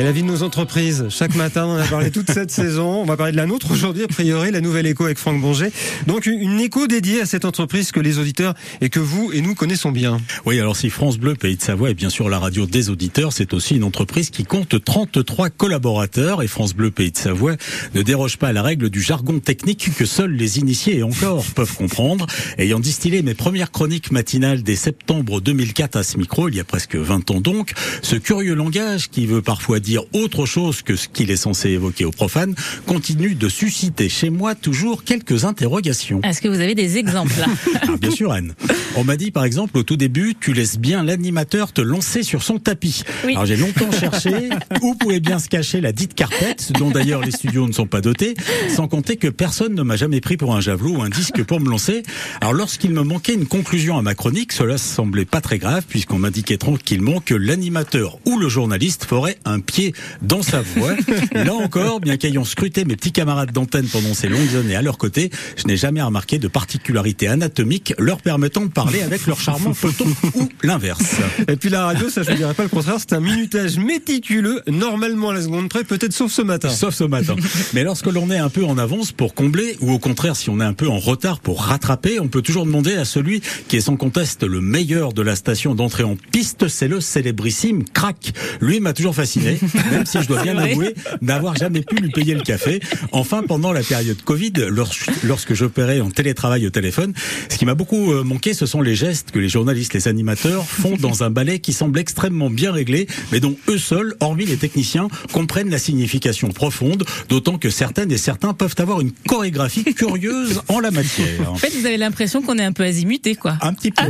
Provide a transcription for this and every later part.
Et la vie de nos entreprises. Chaque matin, on a parlé toute cette saison. On va parler de la nôtre aujourd'hui, a priori, la nouvelle écho avec Franck Bonger. Donc, une écho dédiée à cette entreprise que les auditeurs et que vous et nous connaissons bien. Oui, alors si France Bleu, Pays de Savoie est bien sûr la radio des auditeurs, c'est aussi une entreprise qui compte 33 collaborateurs et France Bleu, Pays de Savoie ne déroge pas à la règle du jargon technique que seuls les initiés et encore peuvent comprendre. Ayant distillé mes premières chroniques matinales dès septembre 2004 à ce micro, il y a presque 20 ans donc, ce curieux langage qui veut parfois dire autre chose que ce qu'il est censé évoquer aux profanes, continue de susciter chez moi toujours quelques interrogations. Est-ce que vous avez des exemples là ah, Bien sûr, Anne. On m'a dit par exemple au tout début, tu laisses bien l'animateur te lancer sur son tapis. Alors j'ai longtemps cherché où pouvait bien se cacher la dite carpette, dont d'ailleurs les studios ne sont pas dotés, sans compter que personne ne m'a jamais pris pour un javelot ou un disque pour me lancer. Alors lorsqu'il me manquait une conclusion à ma chronique, cela semblait pas très grave puisqu'on m'indiquait tranquillement que l'animateur ou le journaliste ferait un pied dans sa voix. Là encore, bien qu'ayant scruté mes petits camarades d'antenne pendant ces longues années à leur côté, je n'ai jamais remarqué de particularité anatomique leur permettant de parler avec leur charmant peloton ou l'inverse. Et puis la radio, ça je ne dirais pas le contraire, c'est un minutage méticuleux, normalement à la seconde près, peut-être sauf ce matin. Sauf ce matin. Mais lorsque l'on est un peu en avance pour combler, ou au contraire si on est un peu en retard pour rattraper, on peut toujours demander à celui qui est sans conteste le meilleur de la station d'entrée en piste, c'est le célébrissime Crack. Lui m'a toujours fasciné, même si je dois bien avouer n'avoir jamais pu lui payer le café. Enfin, pendant la période Covid, lorsque j'opérais en télétravail au téléphone, ce qui m'a beaucoup euh, manqué, ce sont les gestes que les journalistes, les animateurs font dans un ballet qui semble extrêmement bien réglé, mais dont eux seuls, hormis les techniciens, comprennent la signification profonde, d'autant que certaines et certains peuvent avoir une chorégraphie curieuse en la matière. En fait, vous avez l'impression qu'on est un peu azimuté, quoi. Un petit peu.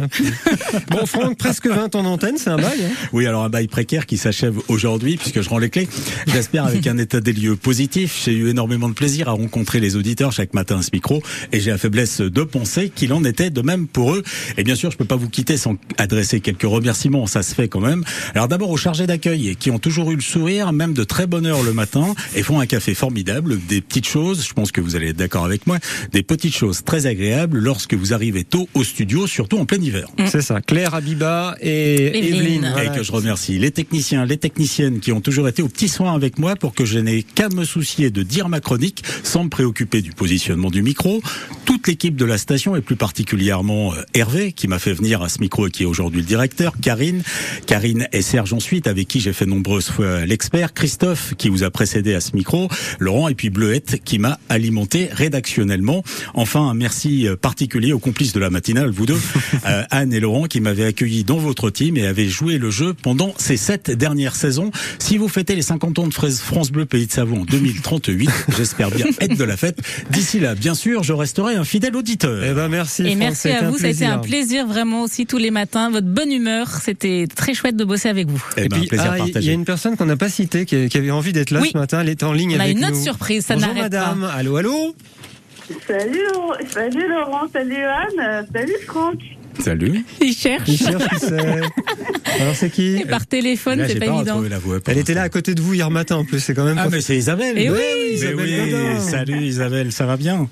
bon, Franck, presque 20 ans d'antenne, c'est un bail. Hein oui, alors un bail précaire qui s'achève aujourd'hui, puisque je rends les clés. J'espère avec un état des lieux positif. J'ai eu énormément de plaisir à rencontrer les auditeurs chaque matin à ce micro, et j'ai la faiblesse de penser qu'il en était de même pour eux. Et bien sûr, je peux pas vous quitter sans adresser quelques remerciements, ça se fait quand même. Alors d'abord aux chargés d'accueil, qui ont toujours eu le sourire, même de très bonne heure le matin, et font un café formidable, des petites choses, je pense que vous allez être d'accord avec moi, des petites choses très agréables lorsque vous arrivez tôt au studio, surtout en plein hiver. C'est ça, Claire, Abiba et Evelyne. Et que je remercie les techniciens, les techniciennes qui ont toujours été au petit soin avec moi pour que je n'ai qu'à me soucier de dire ma chronique sans me préoccuper du positionnement du micro. Toute l'équipe de la station et plus particulièrement euh, Hervé qui m'a fait venir à ce micro et qui est aujourd'hui le directeur, Karine, Karine et Serge ensuite avec qui j'ai fait nombreuses fois l'expert, Christophe qui vous a précédé à ce micro, Laurent et puis Bleuette qui m'a alimenté rédactionnellement. Enfin, un merci euh, particulier aux complices de la matinale, vous deux, euh, Anne et Laurent qui m'avaient accueilli dans votre team et avaient joué le jeu pendant ces sept dernières saisons. Si vous fêtez les 50 ans de France Bleu Pays de Savoie en 2038, j'espère bien être de la fête. D'ici là, bien sûr, je resterai un fidèle auditeur. Eh ben merci. Et merci à vous, ça a été un plaisir vraiment aussi tous les matins. Votre bonne humeur, c'était très chouette de bosser avec vous. Eh et, ben, puis, ah, il y a une personne qu'on n'a pas citée qui, avait envie d'être là ce matin. Elle est en ligne avec nous. On a une autre surprise, ça n'arrête pas. madame. Allô, allô. Salut, salut Laurent, salut Anne, salut Franck. Salut. Il cherche. Il cherche qui c'est. Alors c'est qui Et Par téléphone, c'est pas, évident. Elle était là à côté de vous hier matin en plus, c'est quand même. Ah mais c'est Isabelle. Et eh oui, oui, Salut Isabelle, ça va bien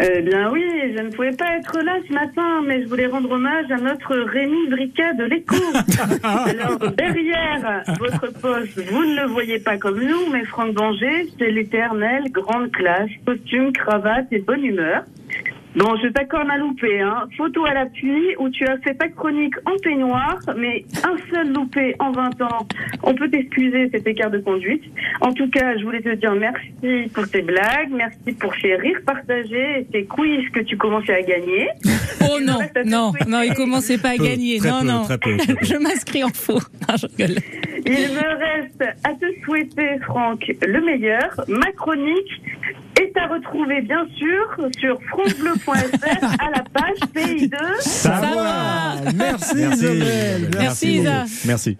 eh bien oui, je ne pouvais pas être là ce matin, mais je voulais rendre hommage à notre Rémi Briquet de l'écho. Alors derrière votre poste, vous ne le voyez pas comme nous, mais Franck Danger, c'est l'éternel grande classe, costume, cravate et bonne humeur. Bon, je t'accorde à loupé. Hein. Photo à l'appui où tu as fait ta chronique en peignoir, mais un seul loupé en 20 ans. On peut t'excuser cet écart de conduite. En tout cas, je voulais te dire merci pour tes blagues, merci pour ces rires partagés et ces quiz que tu commençais à gagner. Oh non, non, non, il commençait pas à gagner. non, non. je m'inscris en faux. Il me reste à te souhaiter, Franck, le meilleur. Ma chronique est à retrouver bien sûr sur francebleu.fr à la page Pays 2. Ça, va. Merci, Isabelle. Merci, Isa. Merci.